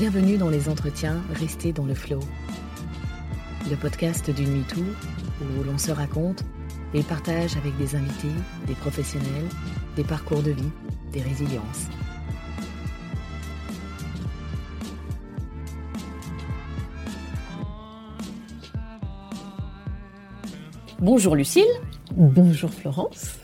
Bienvenue dans les entretiens Restez dans le flow. Le podcast du MeToo où l'on se raconte et partage avec des invités, des professionnels, des parcours de vie, des résiliences. Bonjour Lucille. Bonjour Florence.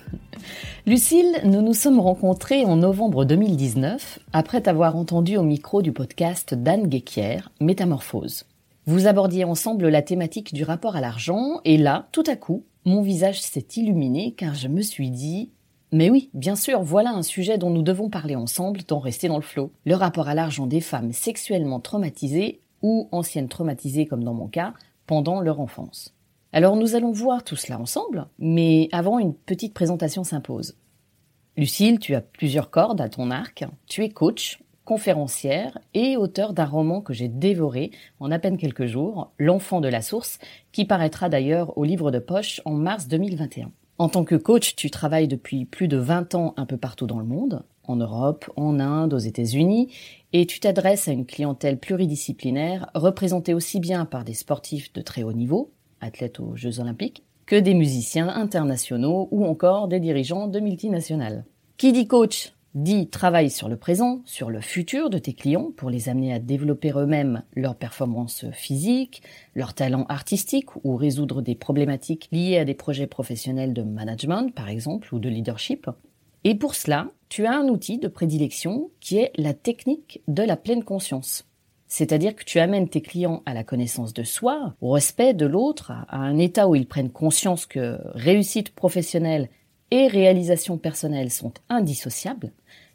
Lucille, nous nous sommes rencontrés en novembre 2019 après t'avoir entendu au micro du podcast d'Anne Guéquière, Métamorphose. Vous abordiez ensemble la thématique du rapport à l'argent et là, tout à coup, mon visage s'est illuminé car je me suis dit mais oui, bien sûr, voilà un sujet dont nous devons parler ensemble dans Rester dans le flot. Le rapport à l'argent des femmes sexuellement traumatisées ou anciennes traumatisées comme dans mon cas pendant leur enfance. Alors nous allons voir tout cela ensemble, mais avant une petite présentation s'impose. Lucille, tu as plusieurs cordes à ton arc, tu es coach, conférencière et auteur d'un roman que j'ai dévoré en à peine quelques jours, L'enfant de la source, qui paraîtra d'ailleurs au livre de poche en mars 2021. En tant que coach, tu travailles depuis plus de 20 ans un peu partout dans le monde, en Europe, en Inde, aux États-Unis, et tu t'adresses à une clientèle pluridisciplinaire représentée aussi bien par des sportifs de très haut niveau, athlètes aux Jeux olympiques, que des musiciens internationaux ou encore des dirigeants de multinationales. Qui dit coach dit travail sur le présent, sur le futur de tes clients pour les amener à développer eux-mêmes leurs performances physiques, leurs talents artistiques ou résoudre des problématiques liées à des projets professionnels de management par exemple ou de leadership. Et pour cela, tu as un outil de prédilection qui est la technique de la pleine conscience. C'est-à-dire que tu amènes tes clients à la connaissance de soi, au respect de l'autre, à un état où ils prennent conscience que réussite professionnelle et réalisation personnelle sont indissociables,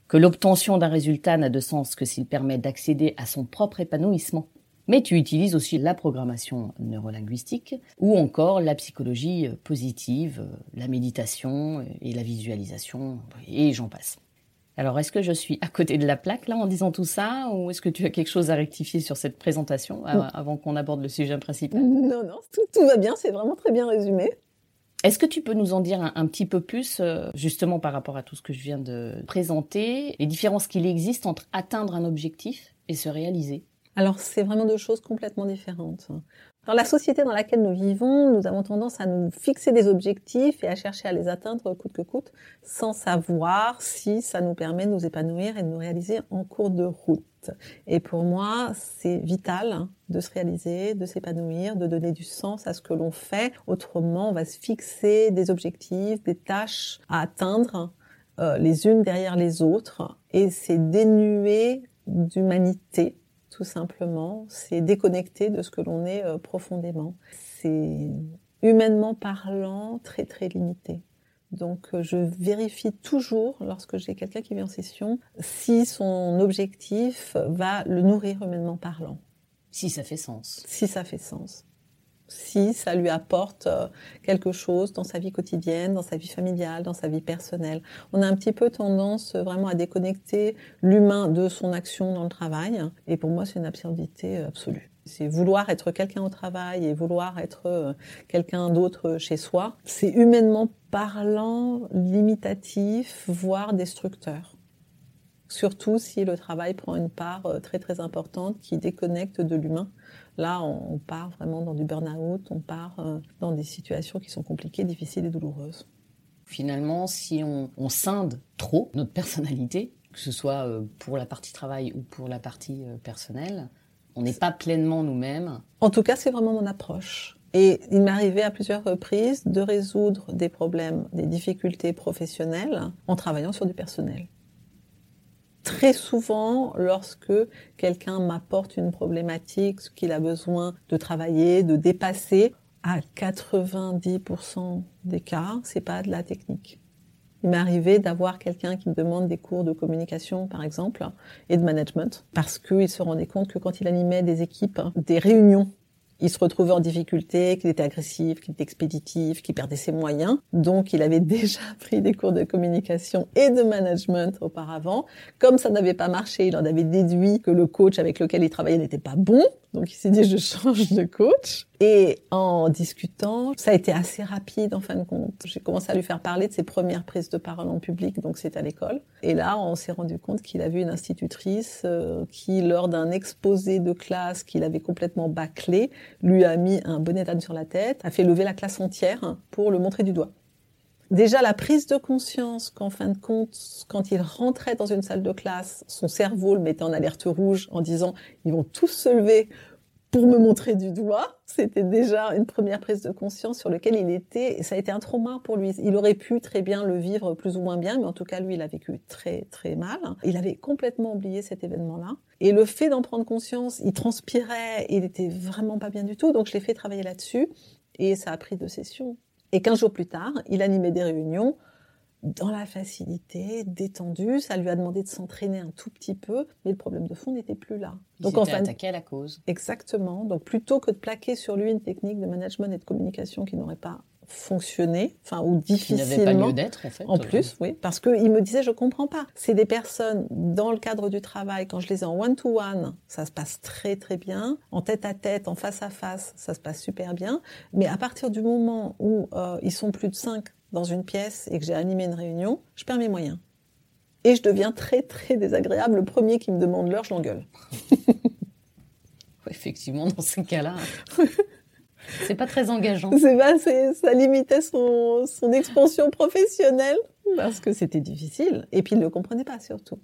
que l'obtention d'un résultat n'a de sens que s'il permet d'accéder à son propre épanouissement. Mais tu utilises aussi la programmation neurolinguistique ou encore la psychologie positive, la méditation et la visualisation, et j'en passe. Alors, est-ce que je suis à côté de la plaque là en disant tout ça, ou est-ce que tu as quelque chose à rectifier sur cette présentation avant qu'on aborde le sujet principal? Non, non, tout, va bien, c'est vraiment très bien résumé. Est-ce que tu peux nous en dire un, petit peu plus, euh, justement par rapport à tout ce que je viens de présenter, les différences qu'il existe entre atteindre un objectif et se réaliser? Alors, c'est vraiment deux choses complètement différentes. Dans la société dans laquelle nous vivons, nous avons tendance à nous fixer des objectifs et à chercher à les atteindre coûte que coûte, sans savoir si ça nous permet de nous épanouir et de nous réaliser en cours de route. Et pour moi, c'est vital hein, de se réaliser, de s'épanouir, de donner du sens à ce que l'on fait. Autrement, on va se fixer des objectifs, des tâches à atteindre euh, les unes derrière les autres, et c'est dénué d'humanité tout simplement. C'est déconnecté de ce que l'on est euh, profondément. C'est humainement parlant très très limité. Donc euh, je vérifie toujours lorsque j'ai quelqu'un qui vient en session si son objectif va le nourrir humainement parlant. Si ça fait sens. Si ça fait sens si ça lui apporte euh, quelque chose dans sa vie quotidienne, dans sa vie familiale, dans sa vie personnelle. On a un petit peu tendance euh, vraiment à déconnecter l'humain de son action dans le travail. Et pour moi, c'est une absurdité euh, absolue. C'est vouloir être quelqu'un au travail et vouloir être quelqu'un d'autre chez soi. C'est humainement parlant, limitatif, voire destructeur surtout si le travail prend une part très très importante qui déconnecte de l'humain. Là, on part vraiment dans du burn-out, on part euh, dans des situations qui sont compliquées, difficiles et douloureuses. Finalement, si on, scinde trop notre personnalité, que ce soit euh, pour la partie travail ou pour la partie euh, personnelle, on n'est pas pleinement nous-mêmes. En tout cas, c'est vraiment mon approche. Et il m'est arrivé à plusieurs reprises de résoudre des problèmes, des difficultés professionnelles en travaillant sur du personnel très souvent, lorsque quelqu'un m'apporte une problématique, qu'il a besoin de travailler, de dépasser, à 90% des cas, c'est pas de la technique. Il m'est arrivé d'avoir quelqu'un qui me demande des cours de communication, par exemple, et de management, parce qu'il se rendait compte que quand il animait des équipes, des réunions il se retrouvait en difficulté, qu'il était agressif, qu'il était expéditif, qu'il perdait ses moyens. Donc, il avait déjà pris des cours de communication et de management auparavant. Comme ça n'avait pas marché, il en avait déduit que le coach avec lequel il travaillait n'était pas bon. Donc, il s'est dit, je change de coach. Et en discutant, ça a été assez rapide en fin de compte. J'ai commencé à lui faire parler de ses premières prises de parole en public, donc c'est à l'école. Et là, on s'est rendu compte qu'il avait une institutrice euh, qui, lors d'un exposé de classe qu'il avait complètement bâclé, lui a mis un bonnet d'âne sur la tête, a fait lever la classe entière pour le montrer du doigt. Déjà, la prise de conscience qu'en fin de compte, quand il rentrait dans une salle de classe, son cerveau le mettait en alerte rouge en disant ils vont tous se lever pour me montrer du doigt. C'était déjà une première prise de conscience sur lequel il était, et ça a été un trauma pour lui. Il aurait pu très bien le vivre plus ou moins bien, mais en tout cas, lui, il a vécu très, très mal. Il avait complètement oublié cet événement-là. Et le fait d'en prendre conscience, il transpirait, il était vraiment pas bien du tout, donc je l'ai fait travailler là-dessus, et ça a pris deux sessions. Et quinze jours plus tard, il animait des réunions dans la facilité, détendu. Ça lui a demandé de s'entraîner un tout petit peu, mais le problème de fond n'était plus là. Il Donc enfin, attaqué à la cause. Exactement. Donc plutôt que de plaquer sur lui une technique de management et de communication qui n'aurait pas fonctionné, enfin ou difficilement. Qui n'avait pas lieu d'être en fait. En plus, oui, parce qu'il me disait je comprends pas. C'est des personnes dans le cadre du travail quand je les ai en one to one, ça se passe très très bien. En tête à tête, en face à face, ça se passe super bien. Mais à partir du moment où euh, ils sont plus de cinq dans une pièce et que j'ai animé une réunion, je perds mes moyens. Et je deviens très très désagréable. Le premier qui me demande l'heure, je l'engueule. Effectivement, dans ces cas-là, c'est pas très engageant. C'est pas, ça limitait son, son expansion professionnelle parce que c'était difficile. Et puis il ne le comprenait pas surtout.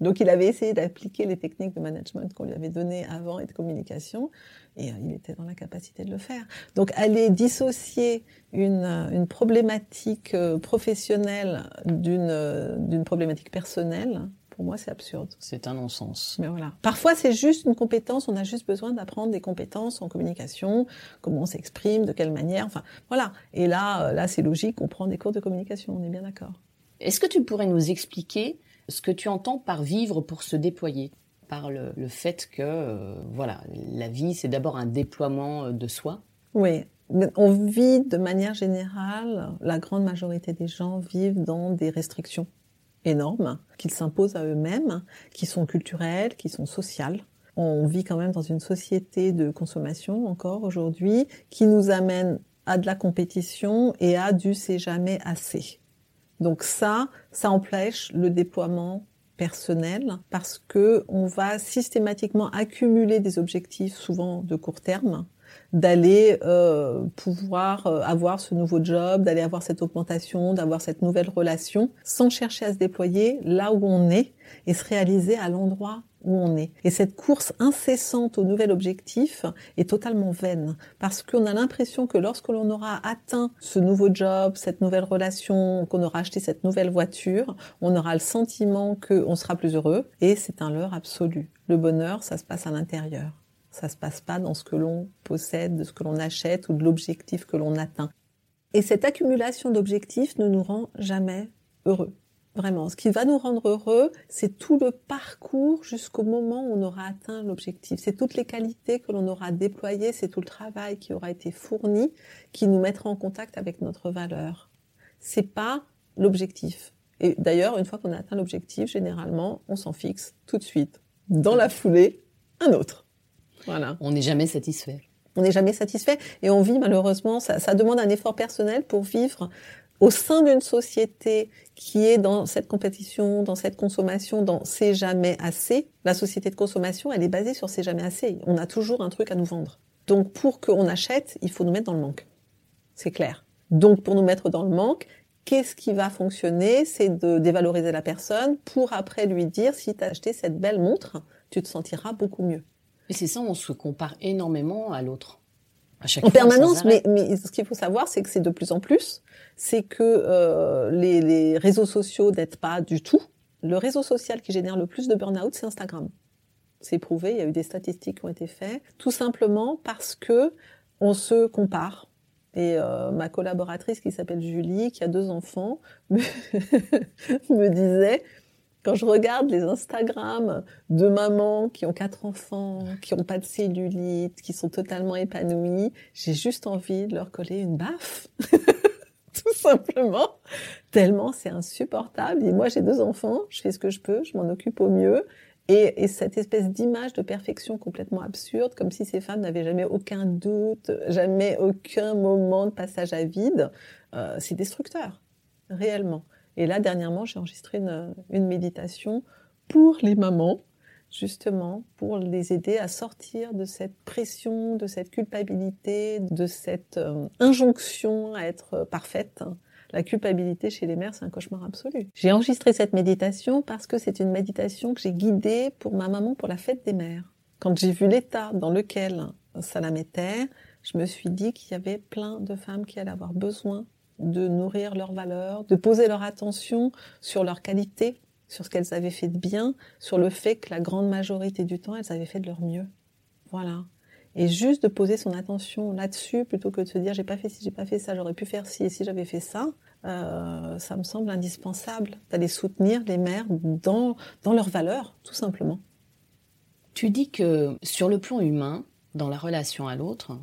Donc il avait essayé d'appliquer les techniques de management qu'on lui avait données avant et de communication, et euh, il était dans la capacité de le faire. Donc aller dissocier une, euh, une problématique euh, professionnelle d'une d'une problématique personnelle, pour moi, c'est absurde. C'est un non-sens. Mais voilà. Parfois, c'est juste une compétence. On a juste besoin d'apprendre des compétences en communication, comment on s'exprime, de quelle manière. Enfin, voilà. Et là, là, c'est logique. On prend des cours de communication. On est bien d'accord. Est-ce que tu pourrais nous expliquer ce que tu entends par vivre pour se déployer? Par le, fait que euh, voilà la vie c'est d'abord un déploiement euh, de soi? Oui on vit de manière générale la grande majorité des gens vivent dans des restrictions énormes qu'ils s'imposent à eux-mêmes qui sont culturelles qui sont sociales. On vit quand même dans une société de consommation encore aujourd'hui qui nous amène à de la compétition et à du c'est jamais assez donc ça, ça empêche le déploiement personnel parce que on va systématiquement accumuler des objectifs souvent de court terme d'aller euh, pouvoir euh, avoir ce nouveau job, d'aller avoir cette augmentation, d'avoir cette nouvelle relation, sans chercher à se déployer là où on est et se réaliser à l'endroit où on est. Et cette course incessante au nouvel objectif est totalement vaine parce qu'on a l'impression que lorsque l'on aura atteint ce nouveau job, cette nouvelle relation, qu'on aura acheté cette nouvelle voiture, on aura le sentiment qu'on sera plus heureux et c'est un leurre absolu. Le bonheur, ça se passe à l'intérieur. Ça se passe pas dans ce que l'on possède, de ce que l'on achète ou de l'objectif que l'on atteint. Et cette accumulation d'objectifs ne nous rend jamais heureux. Vraiment, ce qui va nous rendre heureux, c'est tout le parcours jusqu'au moment où on aura atteint l'objectif. C'est toutes les qualités que l'on aura déployées, c'est tout le travail qui aura été fourni qui nous mettra en contact avec notre valeur. C'est pas l'objectif. Et d'ailleurs, une fois qu'on a atteint l'objectif, généralement, on s'en fixe tout de suite. Dans la foulée, un autre. Voilà. On n'est jamais satisfait. On n'est jamais satisfait et on vit malheureusement, ça, ça demande un effort personnel pour vivre au sein d'une société qui est dans cette compétition, dans cette consommation, dans c'est jamais assez, la société de consommation, elle est basée sur c'est jamais assez. On a toujours un truc à nous vendre. Donc pour qu'on achète, il faut nous mettre dans le manque. C'est clair. Donc pour nous mettre dans le manque, qu'est-ce qui va fonctionner? C'est de dévaloriser la personne pour après lui dire si tu as acheté cette belle montre, tu te sentiras beaucoup mieux. Et c'est ça, on se compare énormément à l'autre en permanence, mais, mais, ce qu'il faut savoir, c'est que c'est de plus en plus, c'est que euh, les, les, réseaux sociaux n'aident pas du tout. Le réseau social qui génère le plus de burn-out, c'est Instagram. C'est prouvé, il y a eu des statistiques qui ont été faites, tout simplement parce que on se compare. Et euh, ma collaboratrice qui s'appelle Julie, qui a deux enfants, me, me disait, quand je regarde les Instagram de mamans qui ont quatre enfants, qui ont pas de cellulite, qui sont totalement épanouies, j'ai juste envie de leur coller une baffe. Tout simplement. Tellement c'est insupportable. Et moi, j'ai deux enfants, je fais ce que je peux, je m'en occupe au mieux. Et, et, cette espèce d'image de perfection complètement absurde, comme si ces femmes n'avaient jamais aucun doute, jamais aucun moment de passage à vide, euh, c'est destructeur, réellement. Et là, dernièrement, j'ai enregistré une, méditation pour les mamans, justement, pour les aider à sortir de cette pression, de cette culpabilité, de cette euh, injonction à être parfaite la culpabilité chez les mères, c'est un cauchemar absolu. J'ai enregistré cette méditation parce que c'est une méditation que j'ai guidée pour ma maman pour la fête des mères. Quand j'ai vu l'état dans lequel ça la mettait, je me suis dit qu'il y avait plein de femmes qui allaient avoir besoin de nourrir leurs valeurs, de poser leur attention sur leurs qualités, sur ce qu'elles avaient fait de bien, sur le fait que la grande majorité du temps, elles avaient fait de leur mieux. Voilà. Et juste de poser son attention là-dessus, plutôt que de se dire j'ai pas fait ci, j'ai pas fait ça, j'aurais pu faire ci et si j'avais fait ça, euh, ça me semble indispensable d'aller soutenir les mères dans, dans leurs valeurs, tout simplement. Tu dis que sur le plan humain, dans la relation à l'autre,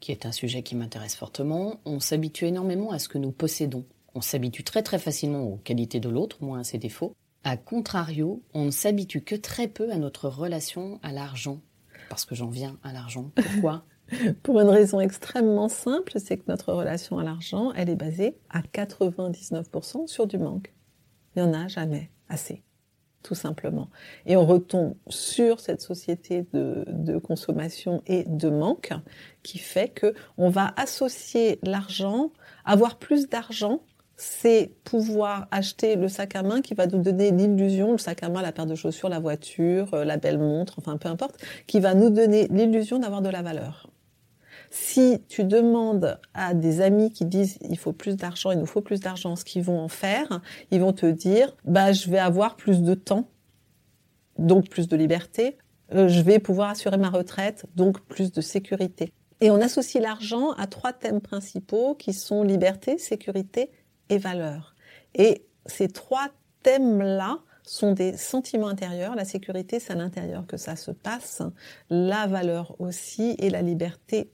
qui est un sujet qui m'intéresse fortement, on s'habitue énormément à ce que nous possédons. On s'habitue très très facilement aux qualités de l'autre, moins à ses défauts. A contrario, on ne s'habitue que très peu à notre relation à l'argent parce que j'en viens à l'argent. Pourquoi? Pour une raison extrêmement simple, c'est que notre relation à l'argent, elle est basée à 99% sur du manque. Il n'y en a jamais assez, tout simplement. Et on retombe sur cette société de, consommation et de manque qui fait que on va associer l'argent, avoir plus d'argent c'est pouvoir acheter le sac à main qui va nous donner l'illusion, le sac à main, la paire de chaussures, la voiture, euh, la belle montre, enfin peu importe, qui va nous donner l'illusion d'avoir de la valeur. Si tu demandes à des amis qui disent il faut plus d'argent, il nous faut plus d'argent, ce qu'ils vont en faire, ils vont te dire bah je vais avoir plus de temps, donc plus de liberté, euh, je vais pouvoir assurer ma retraite, donc plus de sécurité. Et on associe l'argent à trois thèmes principaux qui sont liberté, sécurité et valeur. Et ces trois thèmes-là sont des sentiments intérieurs. La sécurité, c'est à l'intérieur que ça se passe. La valeur aussi et la liberté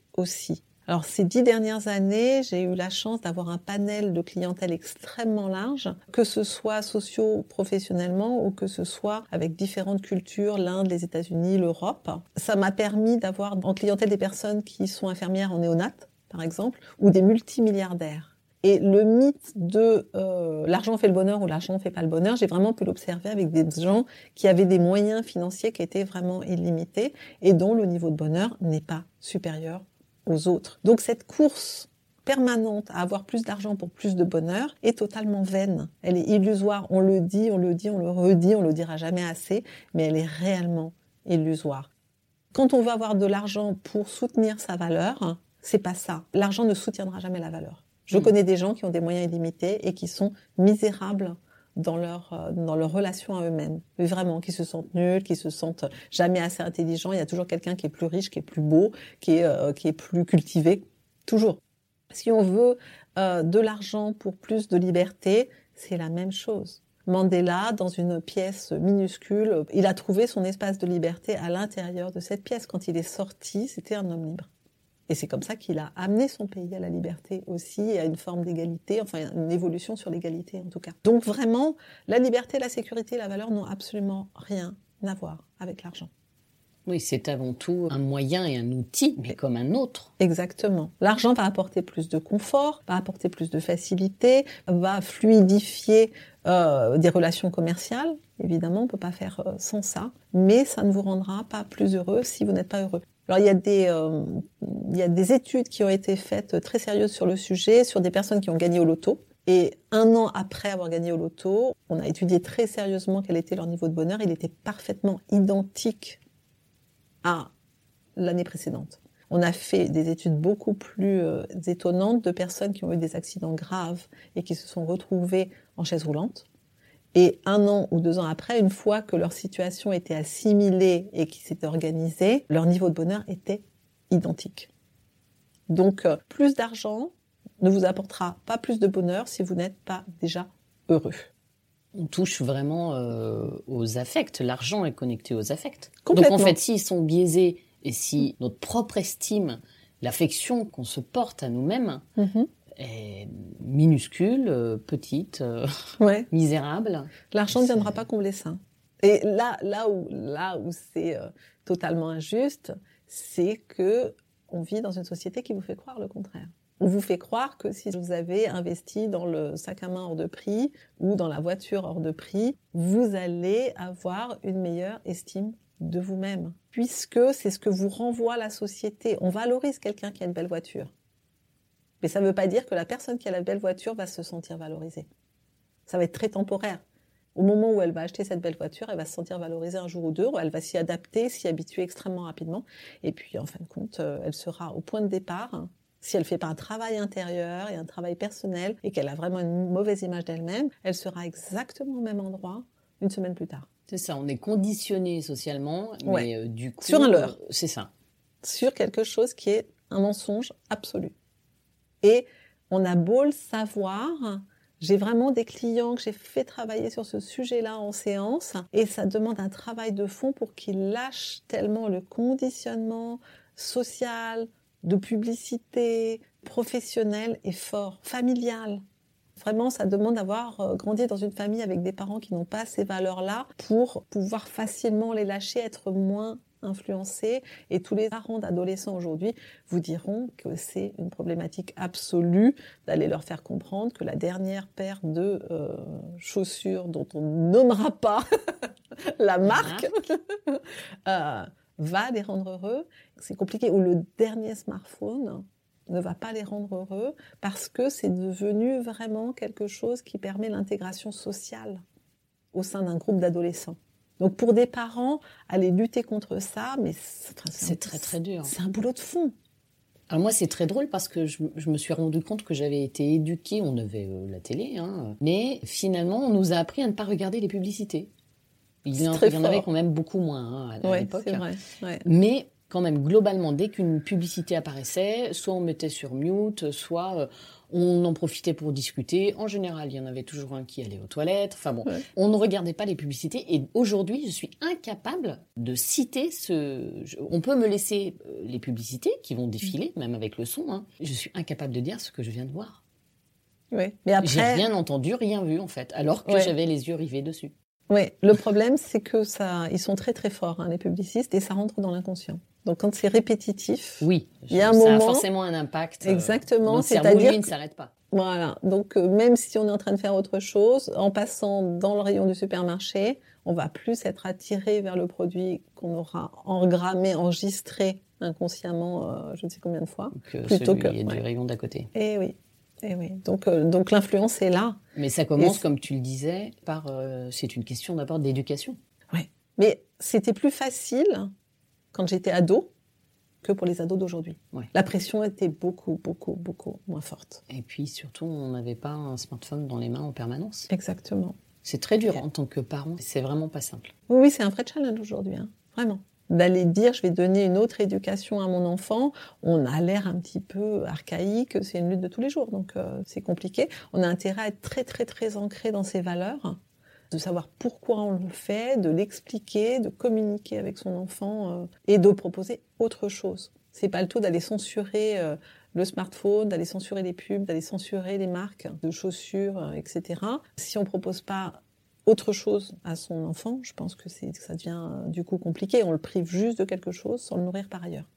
Alors ces dix dernières années, j'ai eu la chance d'avoir un panel de clientèle extrêmement large, que ce soit socio-professionnellement ou que ce soit avec différentes cultures, l'Inde, les États-Unis, l'Europe. Ça m'a permis d'avoir en clientèle des personnes qui sont infirmières en néonat, par exemple, ou des multimilliardaires. Et le mythe de euh, l'argent fait le bonheur ou l'argent ne fait pas le bonheur, j'ai vraiment pu l'observer avec des gens qui avaient des moyens financiers qui étaient vraiment illimités et dont le niveau de bonheur n'est pas supérieur aux autres. Donc cette course permanente à avoir plus d'argent pour plus de bonheur est totalement vaine. Elle est illusoire. On le dit, on le dit, on le redit, on le dira jamais assez, mais elle est réellement illusoire. Quand on veut avoir de l'argent pour soutenir sa valeur, c'est pas ça. L'argent ne soutiendra jamais la valeur. Je mm. connais des gens qui ont des moyens illimités et qui sont misérables dans leur euh, dans leur relation à eux-mêmes. Vraiment, qui se sentent nuls, qui se sentent jamais assez intelligents. Il y a toujours quelqu'un qui est plus riche, qui est plus beau, qui est euh, qui est plus cultivé. Toujours. Si on veut euh, de l'argent pour plus de liberté, c'est la même chose. Mandela, dans une pièce minuscule, il a trouvé son espace de liberté à l'intérieur de cette pièce. Quand il est sorti, c'était un homme libre. Et c'est comme ça qu'il a amené son pays à la liberté aussi et à une forme d'égalité, enfin une évolution sur l'égalité en tout cas. Donc vraiment, la liberté, la sécurité, la valeur n'ont absolument rien à voir avec l'argent. Oui, c'est avant tout un moyen et un outil, mais comme un autre. Exactement. L'argent va apporter plus de confort, va apporter plus de facilité, va fluidifier euh, des relations commerciales. Évidemment, on peut pas faire euh, sans ça, mais ça ne vous rendra pas plus heureux si vous n'êtes pas heureux. Alors il y a des euh, il y a des études qui ont été faites très sérieuses sur le sujet sur des personnes qui ont gagné au loto. Et un an après avoir gagné au loto, on a étudié très sérieusement quel était leur niveau de bonheur. Il était parfaitement identique à l'année précédente. On a fait des études beaucoup plus euh, étonnantes de personnes qui ont eu des accidents graves et qui se sont retrouvées en chaise roulante et un an ou deux ans après, une fois que leur situation était assimilée et qui s'était organisée, leur niveau de bonheur était identique. Donc, euh, plus d'argent ne vous apportera pas plus de bonheur si vous n'êtes pas déjà heureux. On touche vraiment euh, aux affects. L'argent est connecté aux affects. Donc en fait, s'ils sont biaisés et si notre propre estime, l'affection qu'on se porte à nous-mêmes Mhm. Est minuscule, euh, petite, euh, Ouais. misérable, L'argent ne viendra pas combler ça. Et là, là où, là où c'est euh, totalement injuste, c'est que on vit dans une société qui vous fait croire le contraire. On vous fait croire que si vous avez investi dans le sac à main hors de prix ou dans la voiture hors de prix, vous allez avoir une meilleure estime de vous-même. Puisque c'est ce que vous renvoie la société. On valorise quelqu'un qui a une belle voiture. Mais ça ne veut pas dire que la personne qui a la belle voiture va se sentir valorisée. Ça va être très temporaire. Au moment où elle va acheter cette belle voiture, elle va se sentir valorisée un jour ou deux, elle va s'y adapter, s'y habituer extrêmement rapidement. Et puis, en fin de compte, euh, elle sera au point de départ. Si elle fait pas un travail intérieur et un travail personnel et qu'elle a vraiment une mauvaise image d'elle-même, elle sera exactement au même endroit une semaine plus tard. C'est ça, on est conditionné socialement, mais Ouais. euh, du coup... Sur un leurre. euh, C'est ça. Sur quelque chose qui est un mensonge absolu. Et on a beau le savoir, j'ai vraiment des clients que j'ai fait travailler sur ce sujet-là en séance et ça demande un travail de fond pour qu'ils lâchent tellement le conditionnement social, de publicité, professionnel et fort, familial. Vraiment, ça demande d'avoir euh, grandi dans une famille avec des parents qui n'ont pas ces valeurs-là pour pouvoir facilement les lâcher, être moins influencés. Et tous les parents d'adolescents aujourd'hui vous diront que c'est une problématique absolue d'aller leur faire comprendre que la dernière paire de euh, chaussures dont on nommera pas la marque euh, va les rendre heureux. C'est compliqué. Ou le dernier smartphone ne va pas les rendre heureux parce que c'est devenu vraiment quelque chose qui permet l'intégration sociale au sein d'un groupe d'adolescents. Donc pour des parents, aller lutter contre ça, mais c'est très très dur. C'est un boulot de fond. Alors moi, c'est très drôle parce que je, je me suis rendu compte que j'avais été éduquée, on avait euh, la télé, hein, mais finalement, on nous a appris à ne pas regarder les publicités. Il y en, très il y en avait quand même beaucoup moins hein, à, Ouais, l'époque. Ouais. Mais quand même, globalement, dès qu'une publicité apparaissait, soit on mettait sur mute, soit euh, on en profitait pour discuter. En général, il y en avait toujours un qui allait aux toilettes. Enfin bon, Ouais. on ne regardait pas les publicités. Et aujourd'hui, je suis incapable de citer ce... On peut me laisser euh, les publicités qui vont défiler, même avec le son. hein. Je suis incapable de dire ce que je viens de voir. Ouais. Mais J'ai après, rien entendu, rien vu, en fait, alors que Ouais. j'avais les yeux rivés dessus. ouais, le problème, c'est que ça, ils sont très très forts, hein, les publicistes, et ça rentre dans l'inconscient. Donc quand c'est répétitif, Oui, Il y a un ça a moment- forcément un impact. euh, Exactement, c'est-à-dire ne s'arrête pas. Voilà. Donc, euh, même si on est en train de faire autre chose, en passant dans le rayon du supermarché, on va plus être attiré vers le produit qu'on aura engrammé, enregistré inconsciemment, euh, je ne sais combien de fois. que Plutôt celui que- du ouais. rayon d'à côté. Et oui. Et oui. Donc, euh, donc l'influence est là. Mais ça commence, comme tu le disais, par c'est une question d'abord d'éducation. Mais c'était plus facile quand j'étais ado que pour les ados d'aujourd'hui. Ouais. La pression était beaucoup, beaucoup, beaucoup moins forte. Et puis surtout, on n'avait pas un smartphone dans les mains en permanence. Exactement. C'est très dur en tant que parent. C'est vraiment pas simple. Oui, oui, c'est un vrai challenge aujourd'hui, hein, vraiment. D'aller dire, je vais donner une autre éducation à mon enfant, on a l'air un petit peu archaïque, c'est une lutte de tous les jours, donc euh, c'est compliqué. On a intérêt à être très, très, très ancré dans ses valeurs, de savoir pourquoi on le fait, de l'expliquer, de communiquer avec son enfant euh, et de proposer autre chose. C'est pas le tout d'aller censurer euh, le smartphone, d'aller censurer les pubs, d'aller censurer les marques de chaussures, euh, etc. Si on propose pas autre chose à son enfant, je pense que que ça devient du coup compliqué. On le prive juste de quelque chose sans le nourrir par ailleurs.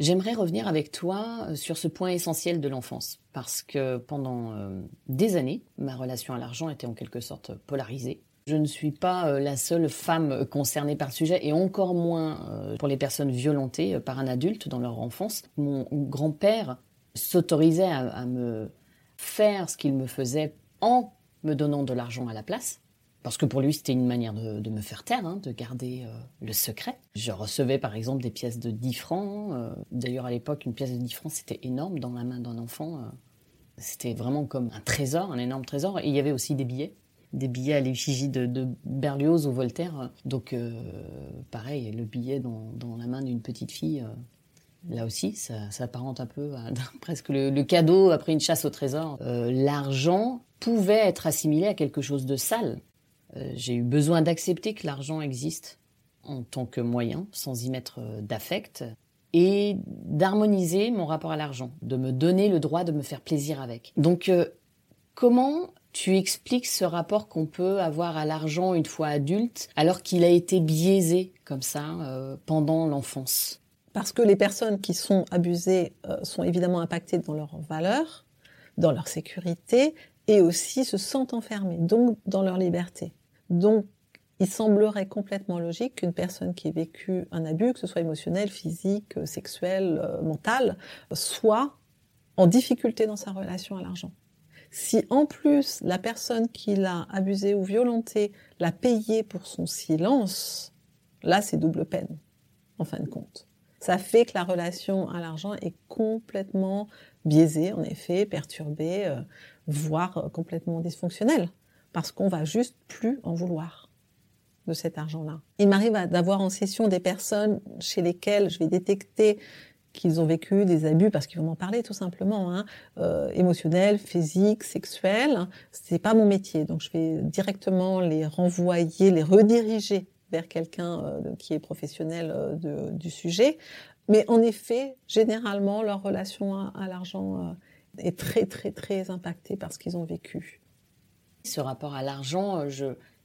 J'aimerais revenir avec toi euh, sur ce point essentiel de l'enfance, parce que pendant euh, des années, ma relation à l'argent était en quelque sorte polarisée. Je ne suis pas euh, la seule femme concernée par le sujet, et encore moins pour les personnes violentées par un adulte dans leur enfance. Mon grand-père s'autorisait à me faire ce qu'il me faisait en me donnant de l'argent à la place. Parce que pour lui, c'était une manière de, me faire taire, hein, de garder euh, le secret. Je recevais par exemple des pièces de 10 francs. euh, D'ailleurs, à l'époque, une pièce de 10 francs, c'était énorme dans la main d'un enfant. euh. C'était vraiment comme un trésor, un énorme trésor. Et il y avait aussi des billets. Des billets à l'effigie de, Berlioz ou Voltaire. Donc, pareil, le billet dans, la main d'une petite fille, Là aussi, ça, s'apparente un peu à presque le, cadeau après une chasse au trésor. L'argent pouvait être assimilé à quelque chose de sale. Euh, j'ai eu besoin d'accepter que l'argent existe en tant que moyen, sans y mettre euh, d'affect, et d'harmoniser mon rapport à l'argent, de me donner le droit de me faire plaisir avec. Donc, comment tu expliques ce rapport qu'on peut avoir à l'argent une fois adulte, alors qu'il a été biaisé comme ça pendant l'enfance? Parce que les personnes qui sont abusées euh, sont évidemment impactées dans leurs valeurs, dans leur sécurité, et aussi se sentent enfermées, donc dans leur liberté. Donc, il semblerait complètement logique qu'une personne qui ait vécu un abus, que ce soit émotionnel, physique, sexuel, euh, mental, soit en difficulté dans sa relation à l'argent. Si en plus la personne qui l'a abusé ou violenté l'a payé pour son silence, là c'est double peine, en fin de compte ça fait que la relation à l'argent est complètement biaisée, en effet, perturbée, euh, voire euh, complètement dysfonctionnelle, parce qu'on va juste plus en vouloir de cet argent-là. Il m'arrive d'avoir en session des personnes chez lesquelles je vais détecter qu'ils ont vécu des abus parce qu'ils vont m'en parler tout simplement, hein, euh, émotionnels, physiques, sexuels. C'est pas mon métier, donc je vais directement les renvoyer, les rediriger vers quelqu'un euh, qui est professionnel euh, du sujet. Mais en effet, généralement, leur relation à, l'argent euh, est très, très, très impactée par ce qu'ils ont vécu. Ce rapport à l'argent,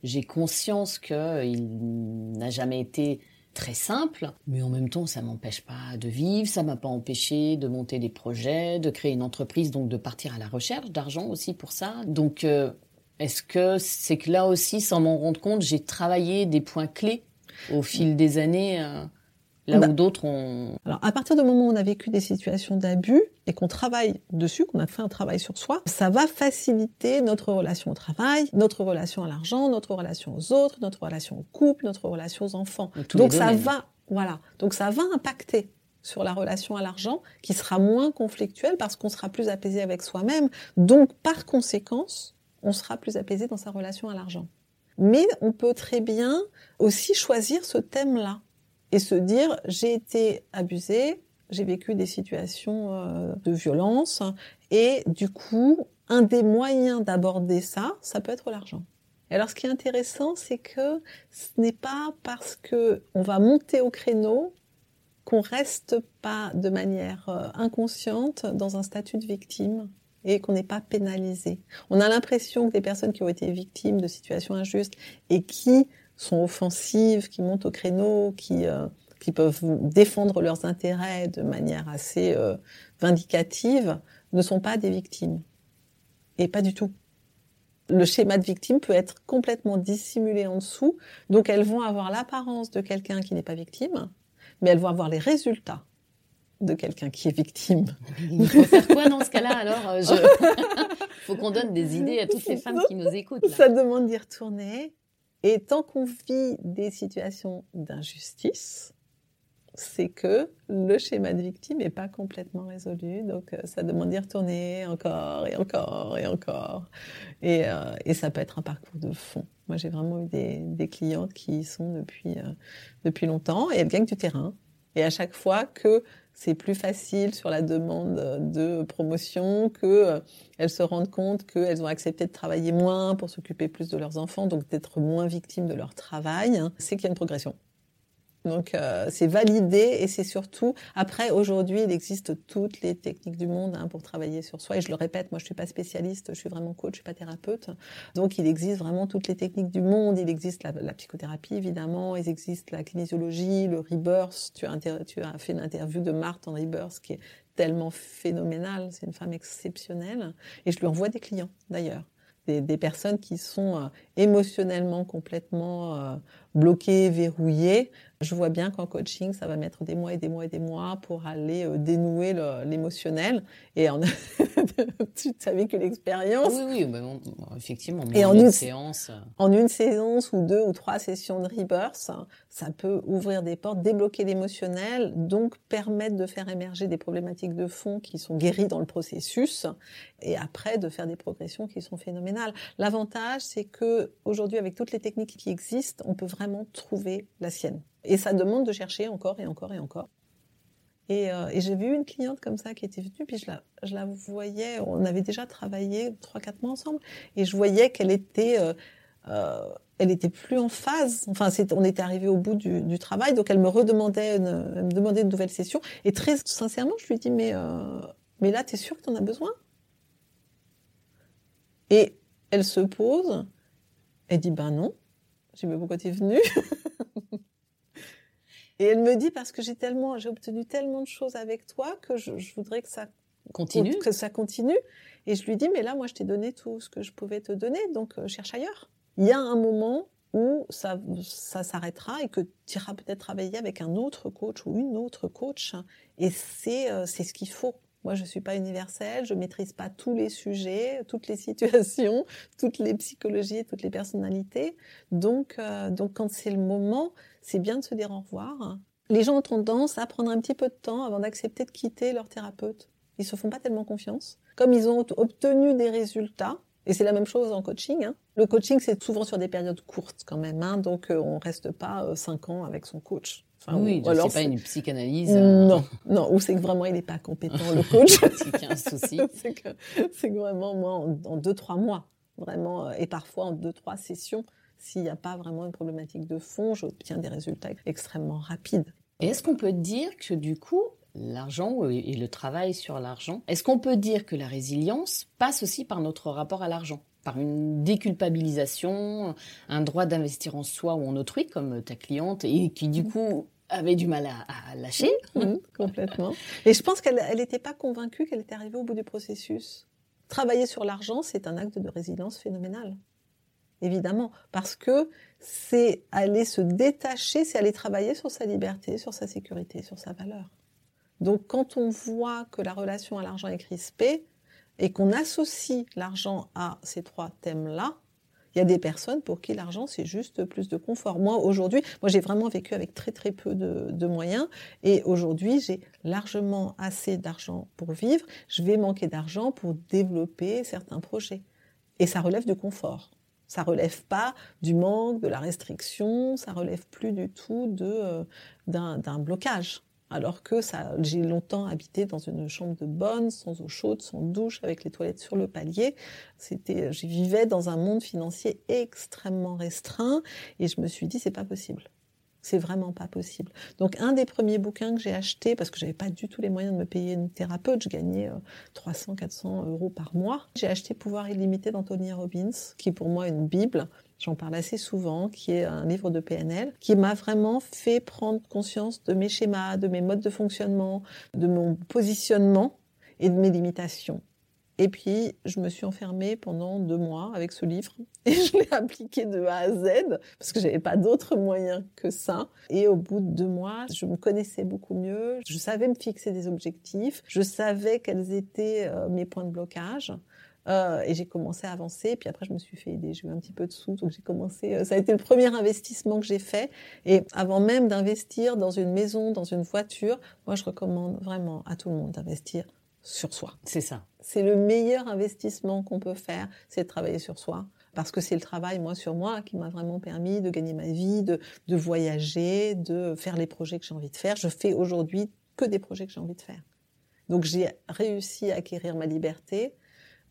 j'ai conscience qu'il n'a jamais été très simple, mais en même temps, ça m'empêche pas de vivre, ça m'a pas empêché de monter des projets, de créer une entreprise, donc de partir à la recherche d'argent aussi pour ça. Donc, est-ce que c'est que là aussi, sans m'en rendre compte, j'ai travaillé des points clés au fil des années, euh, là où d'autres ont... Alors, à partir du moment où on a vécu des situations d'abus et qu'on travaille dessus, qu'on a fait un travail sur soi, ça va faciliter notre relation au travail, notre relation à l'argent, notre relation aux autres, notre relation au couple, notre relation aux enfants. Donc ça va, voilà. Donc ça va impacter sur la relation à l'argent, qui sera moins conflictuelle parce qu'on sera plus apaisé avec soi-même. Donc, par conséquence, on sera plus apaisé dans sa relation à l'argent. Mais on peut très bien aussi choisir ce thème-là et se dire j'ai été abusé, j'ai vécu des situations euh, de violence et du coup, un des moyens d'aborder ça, ça peut être l'argent. Et alors ce qui est intéressant, c'est que ce n'est pas parce que on va monter au créneau qu'on reste pas de manière euh, inconsciente dans un statut de victime et qu'on n'est pas pénalisé. On a l'impression que des personnes qui ont été victimes de situations injustes et qui sont offensives, qui montent au créneau, qui, euh, qui peuvent défendre leurs intérêts de manière assez euh, vindicative, ne sont pas des victimes. Et pas du tout. Le schéma de victime peut être complètement dissimulé en dessous, donc elles vont avoir l'apparence de quelqu'un qui n'est pas victime, mais elles vont avoir les résultats de quelqu'un qui est victime. Il faut faire quoi dans ce cas-là alors Il euh, faut qu'on donne des idées à toutes les femmes qui nous écoutent. Ça demande d'y retourner. Et tant qu'on vit des situations d'injustice, c'est que le schéma de victime n'est pas complètement résolu. Donc, euh, ça demande d'y retourner encore et encore et encore. Et, euh, et, ça peut être un parcours de fond. Moi, j'ai vraiment eu des, clientes qui y sont depuis, depuis longtemps et elles gagnent du terrain. Et à chaque fois que c'est plus facile sur la demande de promotion, qu'elles euh, se rendent compte qu'elles ont accepté de travailler moins pour s'occuper plus de leurs enfants, donc d'être moins victimes de leur travail, c'est qu'il y a une progression. Donc euh, c'est validé et c'est surtout après aujourd'hui il existe toutes les techniques du monde hein, pour travailler sur soi. Et je le répète moi je suis pas spécialiste je suis vraiment coach je suis pas thérapeute. Donc il existe vraiment toutes les techniques du monde. Il existe la, psychothérapie évidemment. Il existe la kinésiologie le rebirth. Tu as, tu as fait une interview de Marthe en rebirth qui est tellement phénoménale. C'est une femme exceptionnelle. Et je lui envoie des clients d'ailleurs. Des, des, personnes qui sont euh, émotionnellement complètement euh, bloquées, verrouillées, je vois bien qu'en coaching, ça va mettre des mois et des mois et des mois pour aller euh, dénouer l'émotionnel. Et en... tu savais que l'expérience. Oui, oui, effectivement. Et en une séance. Euh. En une séance ou deux ou trois sessions de rebirth, ça peut ouvrir des portes, débloquer l'émotionnel, donc permettre de faire émerger des problématiques de fond qui sont guéries dans le processus, et après de faire des progressions qui sont phénoménales. L'avantage, c'est que aujourd'hui, avec toutes les techniques qui existent, on peut vraiment trouver la sienne. Et ça demande de chercher encore et encore et encore. Et, euh, et j'avais eu une cliente comme ça qui était venue, puis je la, je la voyais, on avait déjà travaillé 3-4 mois ensemble, et je voyais qu'elle était, euh, euh, elle était plus en phase. Enfin, on était arrivé au bout du, travail, donc elle me redemandait, une, me demandait une nouvelle session. Et très sincèrement, je lui dis mais euh, mais là, t'es sûr que t'en as besoin? Et elle se pose, elle dit ben non. Je dis mais pourquoi t'es venue Et elle me dit parce que j'ai tellement, j'ai obtenu tellement de choses avec toi que je, je voudrais que ça continue, que ça continue. Et je lui dis mais là, moi, je t'ai donné tout ce que je pouvais te donner, donc euh, cherche ailleurs il y a un moment où ça, ça s'arrêtera et que tu iras peut-être travailler avec un autre coach ou une autre coach. Et c'est, euh, c'est ce qu'il faut. Moi, je suis pas universelle, je maîtrise pas tous les sujets, toutes les situations, toutes les psychologies, toutes les personnalités. Donc, euh, donc quand c'est le moment, c'est bien de se dire au revoir. Les gens ont tendance à prendre un petit peu de temps avant d'accepter de quitter leur thérapeute. Ils se font pas tellement confiance. Comme ils ont obtenu des résultats, et c'est la même chose en coaching. Hein. Le coaching, c'est souvent sur des périodes courtes quand même, hein, donc euh, on reste pas euh, cinq ans avec son coach. Enfin, oui, c'est pas une psychanalyse. Euh... Non, non, ou c'est que vraiment il n'est pas compétent le coach. c'est qu'il y a un souci. c'est que, c'est que vraiment moi en, en, deux trois mois, vraiment, et parfois en deux trois sessions, s'il n'y a pas vraiment une problématique de fond, j'obtiens des résultats extrêmement rapides. Et est-ce qu'on peut dire que du coup, l'argent et le travail sur l'argent. Est-ce qu'on peut dire que la résilience passe aussi par notre rapport à l'argent? Par une déculpabilisation, un droit d'investir en soi ou en autrui, comme ta cliente, et qui du coup avait du mal à, lâcher? Complètement. Et je pense qu'elle n'était pas convaincue qu'elle était arrivée au bout du processus. Travailler sur l'argent, c'est un acte de résilience phénoménal. Évidemment, parce que c'est aller se détacher, c'est aller travailler sur sa liberté, sur sa sécurité, sur sa valeur. Donc quand on voit que la relation à l'argent est crispée et qu'on associe l'argent à ces trois thèmes-là, il y a des personnes pour qui l'argent c'est juste plus de confort. Moi aujourd'hui, moi j'ai vraiment vécu avec très très peu de, moyens et aujourd'hui j'ai largement assez d'argent pour vivre. Je vais manquer d'argent pour développer certains projets et ça relève du confort. Ça relève pas du manque, de la restriction, ça relève plus du tout euh, d'un blocage alors que ça, j'ai longtemps habité dans une chambre de bonne, sans eau chaude, sans douche, avec les toilettes sur le palier. C'était, je vivais dans un monde financier extrêmement restreint et je me suis dit c'est pas possible. C'est vraiment pas possible. Donc un des premiers bouquins que j'ai acheté parce que j'avais pas du tout les moyens de me payer une thérapeute, je gagnais 300, euh, 400 euros par mois. J'ai acheté Pouvoir illimité d'Anthony Robbins, qui est pour moi une bible j'en parle assez souvent, qui est un livre de PNL, qui m'a vraiment fait prendre conscience de mes schémas, de mes modes de fonctionnement, de mon positionnement et de mes limitations. Et puis, je me suis enfermée pendant deux mois avec ce livre et je l'ai appliqué de A à Z parce que j'avais pas d'autre moyen que ça. Et au bout de deux mois, je me connaissais beaucoup mieux. Je savais me fixer des objectifs. Je savais quels étaient euh, mes points de blocage. Euh, et j'ai commencé à avancer. Puis après, je me suis fait aider. J'ai eu un petit peu de sous, donc j'ai commencé. Euh, ça a été le premier investissement que j'ai fait. Et avant même d'investir dans une maison, dans une voiture, moi, je recommande vraiment à tout le monde d'investir sur soi. C'est ça. C'est le meilleur investissement qu'on peut faire, c'est de travailler sur soi. Parce que c'est le travail, moi, sur moi, qui m'a vraiment permis de gagner ma vie, de, de voyager, de faire les projets que j'ai envie de faire. Je fais aujourd'hui que des projets que j'ai envie de faire. Donc j'ai réussi à acquérir ma liberté,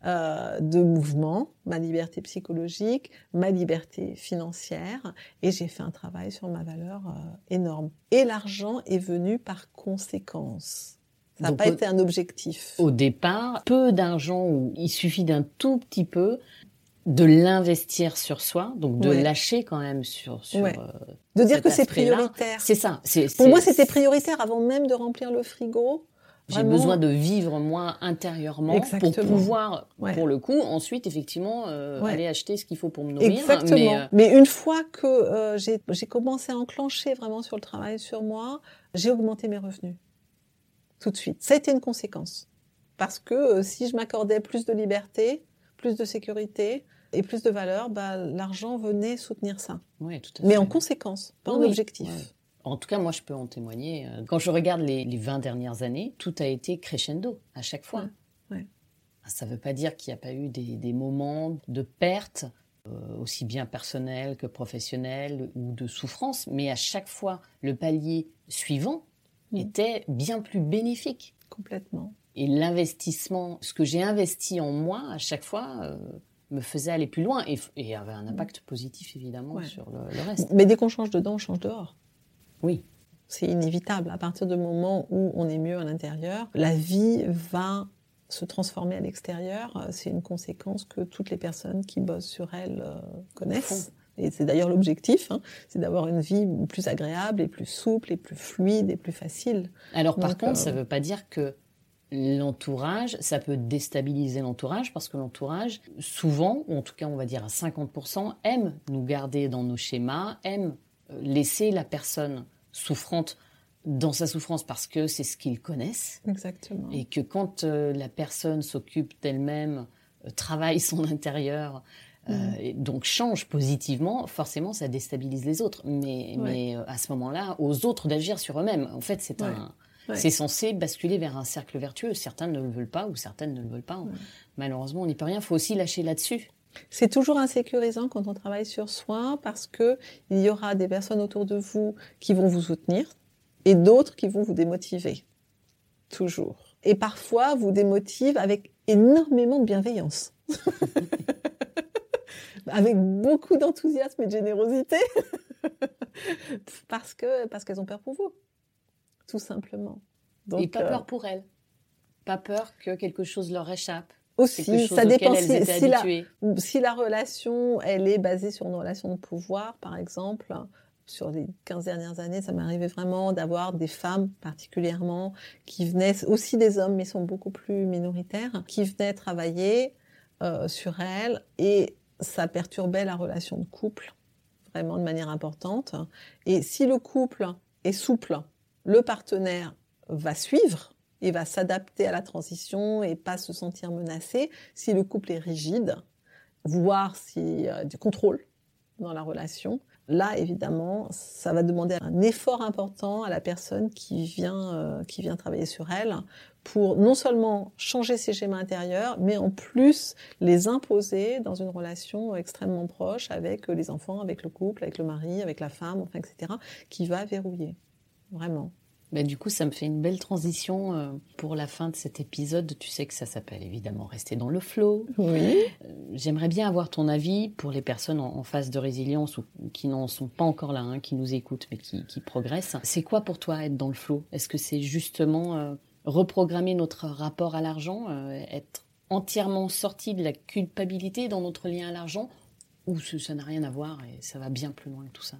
euh, de mouvement, ma liberté psychologique, ma liberté financière, et j'ai fait un travail sur ma valeur euh, énorme. Et l'argent est venu par conséquence. Ça n'a pas été un objectif. Au départ, peu d'argent, il suffit d'un tout petit peu de l'investir sur soi, donc de Ouais. lâcher quand même sur, sur Ouais. euh, De dire que c'est prioritaire. C'est ça. Pour moi, c'était prioritaire avant même de remplir le frigo. J'ai besoin de vivre moi intérieurement Exactement. pour pouvoir, Ouais. pour le coup, ensuite effectivement euh, Ouais. aller acheter ce qu'il faut pour me nourrir. Exactement. Mais, euh, Mais une fois que euh, j'ai commencé à enclencher vraiment sur le travail sur moi, j'ai augmenté mes revenus tout de suite. Ça a été une conséquence. Parce que euh, si je m'accordais plus de liberté, plus de sécurité et plus de valeur, bah, l'argent venait soutenir ça. ouais, tout à Mais fait. en conséquence, pas en Oui, objectif. ouais. En tout cas, moi, je peux en témoigner. Euh, Quand je regarde les, les 20 dernières années, tout a été crescendo à chaque fois. Ouais, ouais. Ça ne veut pas dire qu'il n'y a pas eu des, des moments de perte, euh, aussi bien personnels que professionnels, ou de souffrance, mais à chaque fois, le palier suivant mm. était bien plus bénéfique. Complètement. Et l'investissement, ce que j'ai investi en moi à chaque fois, euh, me faisait aller plus loin et, avait un impact positif évidemment sur le, reste. Mais dès qu'on change dedans, on change dehors. Oui. C'est inévitable. À partir du moment où on est mieux à l'intérieur, la vie va se transformer à l'extérieur. C'est une conséquence que toutes les personnes qui bossent sur elle euh, connaissent. Et c'est d'ailleurs l'objectif, hein, c'est d'avoir une vie plus agréable et plus souple et plus fluide et plus facile. Alors par contre, ça ne euh, veut pas dire que l'entourage, ça peut déstabiliser l'entourage parce que l'entourage, souvent, ou en tout cas on va dire à 50%, aime nous garder dans nos schémas, aime euh, laisser la personne souffrante dans sa souffrance parce que c'est ce qu'ils connaissent. Exactement. Et que quand euh, la personne s'occupe d'elle-même, euh, travaille son intérieur, mm. et donc change positivement, forcément ça déstabilise les autres. Mais, mais à ce moment-là, aux autres d'agir sur eux-mêmes. En fait, c'est un c'est censé basculer vers un cercle vertueux. Certains ne le veulent pas ou certaines ne le veulent pas. Malheureusement, on n'y peut rien. Il faut aussi lâcher là-dessus. C'est toujours insécurisant quand on travaille sur soi parce que il y aura des personnes autour de vous qui vont vous soutenir et d'autres qui vont vous démotiver. Toujours. Et parfois vous démotivent avec énormément de bienveillance. avec beaucoup d'enthousiasme et de générosité. parce que parce qu'elles ont peur pour vous tout simplement. Donc, et pas peur euh, pour elles. Pas peur que quelque chose leur échappe. Aussi, ça dépend si, si, la, si la relation, elle est basée sur une relation de pouvoir, par exemple. Sur les 15 dernières années, ça m'est arrivé vraiment d'avoir des femmes particulièrement qui venaient, aussi des hommes, mais sont beaucoup plus minoritaires, qui venaient travailler euh, sur elles et ça perturbait la relation de couple vraiment de manière importante. Et si le couple est souple, le partenaire va suivre et va s'adapter à la transition et pas se sentir menacé. Si le couple est rigide, voire s'il y a du contrôle dans la relation, là évidemment, ça va demander un effort important à la personne qui vient euh, qui vient travailler sur elle pour non seulement changer ses schémas intérieurs, mais en plus les imposer dans une relation extrêmement proche avec les enfants, avec le couple, avec le mari, avec la femme, enfin etc., qui va verrouiller vraiment. Ben, du coup, ça me fait une belle transition euh, pour la fin de cet épisode. Tu sais que ça s'appelle évidemment Rester dans le flow. Oui. Euh, j'aimerais bien avoir ton avis pour les personnes en, phase de résilience ou qui n'en sont pas encore là, hein, qui nous écoutent mais qui, qui progressent. C'est quoi pour toi être dans le flow? Est-ce que c'est justement euh, reprogrammer notre rapport à l'argent, être entièrement sorti de la culpabilité dans notre lien à l'argent? Ou ça n'a rien à voir et ça va bien plus loin que tout ça?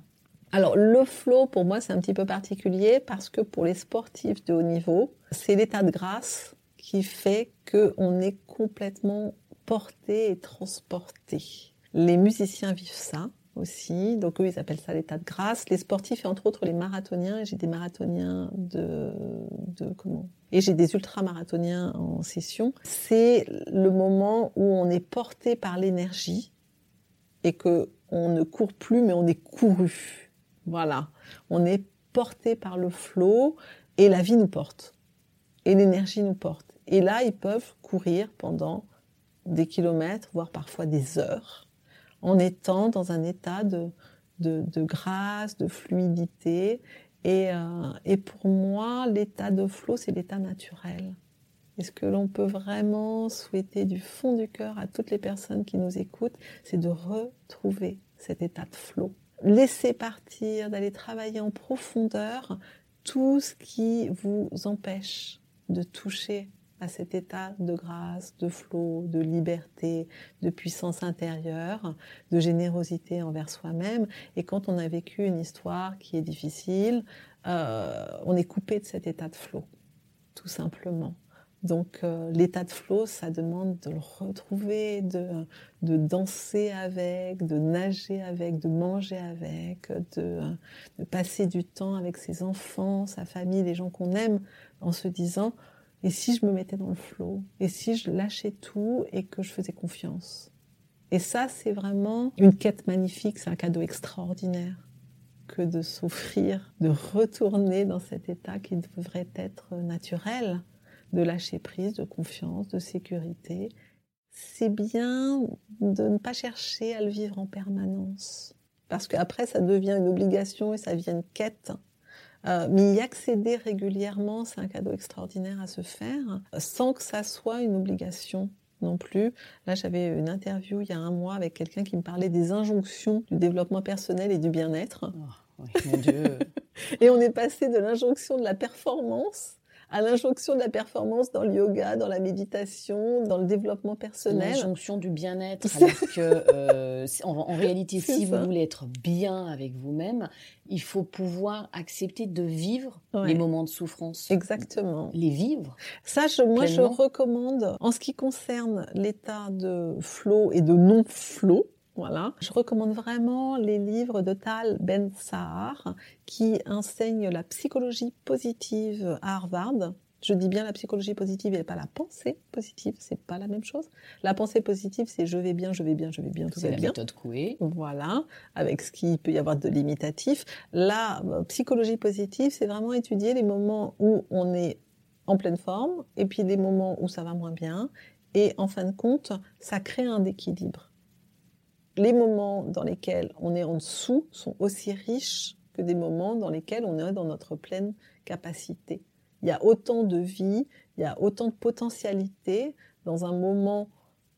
Alors le flow pour moi c'est un petit peu particulier parce que pour les sportifs de haut niveau, c'est l'état de grâce qui fait que on est complètement porté et transporté. Les musiciens vivent ça aussi, donc eux ils appellent ça l'état de grâce. Les sportifs et entre autres les marathoniens, j'ai des marathoniens de, de comment? Et j'ai des ultramarathoniens en session. C'est le moment où on est porté par l'énergie et que on ne court plus mais on est couru voilà. On est porté par le flot et la vie nous porte. Et l'énergie nous porte. Et là, ils peuvent courir pendant des kilomètres, voire parfois des heures, en étant dans un état de, de, grâce, de fluidité. Et, euh, et pour moi, l'état de flot, c'est l'état naturel. Et ce que l'on peut vraiment souhaiter du fond du cœur à toutes les personnes qui nous écoutent, c'est de retrouver cet état de flot laisser partir, d'aller travailler en profondeur tout ce qui vous empêche de toucher à cet état de grâce, de flot, de liberté, de puissance intérieure, de générosité envers soi-même. Et quand on a vécu une histoire qui est difficile, euh, on est coupé de cet état de flot, tout simplement. Donc euh, l'état de flow, ça demande de le retrouver, de, de danser avec, de nager avec, de manger avec, de, passer du temps avec ses enfants, sa famille, les gens qu'on aime, en se disant et si je me mettais dans le flow, et si je lâchais tout et que je faisais confiance? Et ça, c'est vraiment une quête magnifique, c'est un cadeau extraordinaire que de s'offrir, de retourner dans cet état qui devrait être naturel de lâcher prise, de confiance, de sécurité. C'est bien de ne pas chercher à le vivre en permanence. Parce qu'après, ça devient une obligation et ça devient une quête. Euh, mais y accéder régulièrement, c'est un cadeau extraordinaire à se faire, sans que ça soit une obligation non plus. Là, j'avais une interview il y a un mois avec quelqu'un qui me parlait des injonctions du développement personnel et du bien-être. Oh, mon Dieu. et on est passé de l'injonction de la performance à l'injonction de la performance dans le yoga, dans la méditation, dans le développement personnel. L'injonction du bien-être, alors que euh, en, réalité, si vous voulez être bien avec vous-même, il faut pouvoir accepter de vivre les moments de souffrance. Exactement. Les vivre. Ça, je, moi, je recommande, en ce qui concerne l'état de flow et de non-flow, voilà. Je recommande vraiment les livres de Tal Ben Sahar qui enseigne la psychologie positive à Harvard. Je dis bien la psychologie positive et pas la pensée positive, c'est pas la même chose. La pensée positive, c'est je vais bien, je vais bien, je vais bien, tout va bien. C'est la méthode Coué. Voilà, avec ce qui peut y avoir de limitatif. La euh, psychologie positive, c'est vraiment étudier les moments où on est en pleine forme et puis des moments où ça va moins bien. Et en fin de compte, ça crée un équilibre les moments dans lesquels on est en dessous sont aussi riches que des moments dans lesquels on est dans notre pleine capacité. Il y a autant de vie, il y a autant de potentialité dans un moment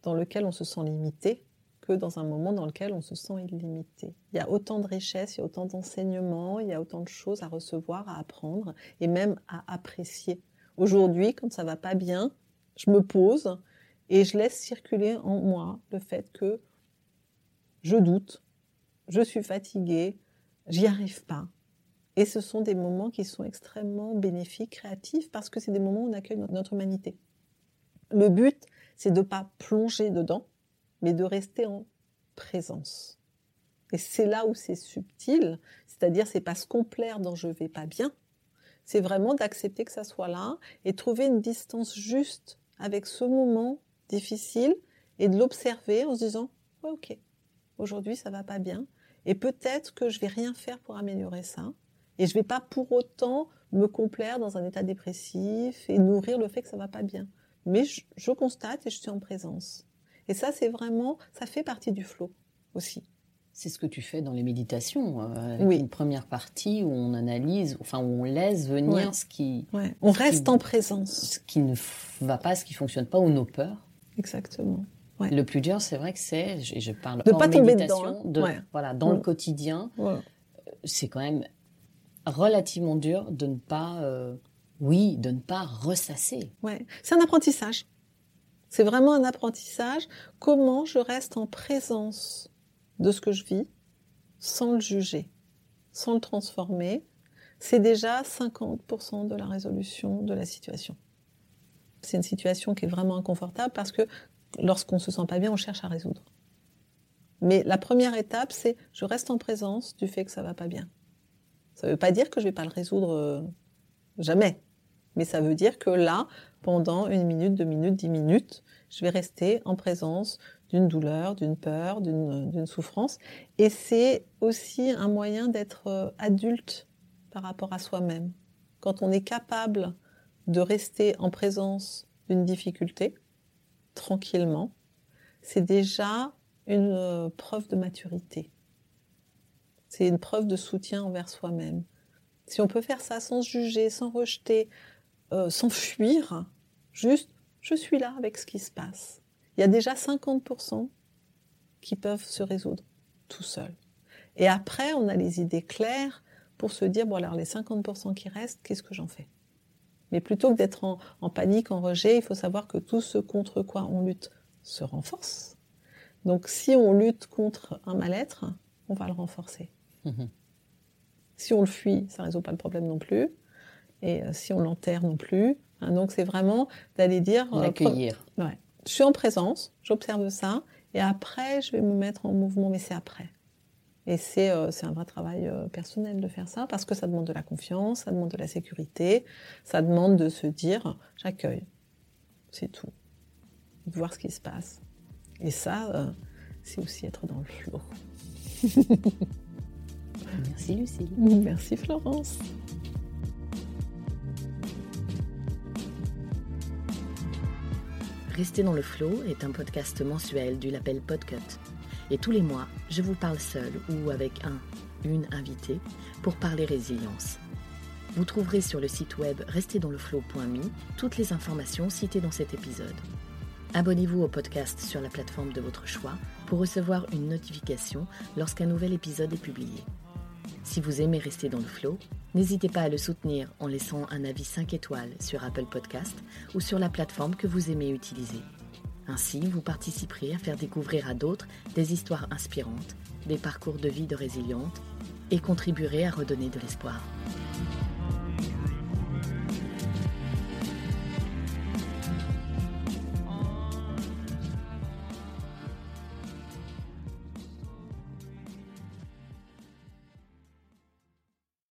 dans lequel on se sent limité que dans un moment dans lequel on se sent illimité. Il y a autant de richesses, il y a autant d'enseignements, il y a autant de choses à recevoir, à apprendre et même à apprécier. Aujourd'hui, quand ça va pas bien, je me pose et je laisse circuler en moi le fait que je doute, je suis fatiguée, j'y arrive pas. Et ce sont des moments qui sont extrêmement bénéfiques, créatifs, parce que c'est des moments où on accueille notre humanité. Le but, c'est de ne pas plonger dedans, mais de rester en présence. Et c'est là où c'est subtil, c'est-à-dire c'est pas se complaire dans je vais pas bien, c'est vraiment d'accepter que ça soit là et trouver une distance juste avec ce moment difficile et de l'observer en se disant ouais ok aujourd'hui ça va pas bien et peut-être que je vais rien faire pour améliorer ça et je vais pas pour autant me complaire dans un état dépressif et nourrir le fait que ça va pas bien. Mais je, constate et je suis en présence. Et ça c'est vraiment ça fait partie du flow aussi. C'est ce que tu fais dans les méditations. Euh, oui. Une première partie où on analyse, enfin où on laisse venir ce qui. On reste en présence. Ce qui ne va pas, ce qui fonctionne pas, ou nos peurs. Exactement. Le plus dur, c'est vrai que c'est, je, je parle de pas tomber dedans, hein. de, voilà, dans le mm. quotidien, euh, c'est quand même relativement dur de ne pas, euh, oui, de ne pas ressasser. Ouais, c'est un apprentissage. C'est vraiment un apprentissage. Comment je reste en présence de ce que je vis, sans le juger, sans le transformer, c'est déjà 50% de la résolution de la situation. C'est une situation qui est vraiment inconfortable parce que lorsqu'on se sent pas bien, on cherche à résoudre. Mais la première étape, c'est je reste en présence du fait que ça va pas bien. Ça veut pas dire que je vais pas le résoudre euh, jamais. Mais ça veut dire que là, pendant une minute, deux minutes, dix minutes, je vais rester en présence d'une douleur, d'une peur, d'une souffrance. Et c'est aussi un moyen d'être euh, adulte par rapport à soi-même. Quand on est capable de rester en présence d'une difficulté, tranquillement, c'est déjà une euh, preuve de maturité. C'est une preuve de soutien envers soi-même. Si on peut faire ça sans se juger, sans rejeter, euh, sans fuir, juste je suis là avec ce qui se passe. Il y a déjà 50% qui peuvent se résoudre tout seuls. Et après, on a les idées claires pour se dire, bon alors les 50% qui restent, qu'est-ce que j'en fais? Mais plutôt que d'être en, panique, en rejet, il faut savoir que tout ce contre quoi on lutte se renforce. Donc si on lutte contre un mal-être, on va le renforcer. Mhm. Si on le fuit, ça résout pas le problème non plus. Et euh, si on l'enterre non plus. Hein, donc c'est vraiment d'aller dire... Euh, L'accueillir. ouais. Je suis en présence, j'observe ça, et après je vais me mettre en mouvement, mais c'est après. Et c'est euh, un vrai travail euh, personnel de faire ça parce que ça demande de la confiance, ça demande de la sécurité, ça demande de se dire j'accueille. C'est tout. De voir ce qui se passe. Et ça, euh, c'est aussi être dans le flot. Merci Lucie. Merci Florence. Rester dans le flot est un podcast mensuel du label Podcut. Et tous les mois, je vous parle seul ou avec un, une invitée pour parler résilience. Vous trouverez sur le site web restezdansleflow.me toutes les informations citées dans cet épisode. Abonnez-vous au podcast sur la plateforme de votre choix pour recevoir une notification lorsqu'un nouvel épisode est publié. Si vous aimez rester dans le flow, n'hésitez pas à le soutenir en laissant un avis 5 étoiles sur Apple Podcast ou sur la plateforme que vous aimez utiliser. Ainsi, vous participerez à faire découvrir à d'autres des histoires inspirantes, des parcours de vie de résilientes et contribuerez à redonner de l'espoir.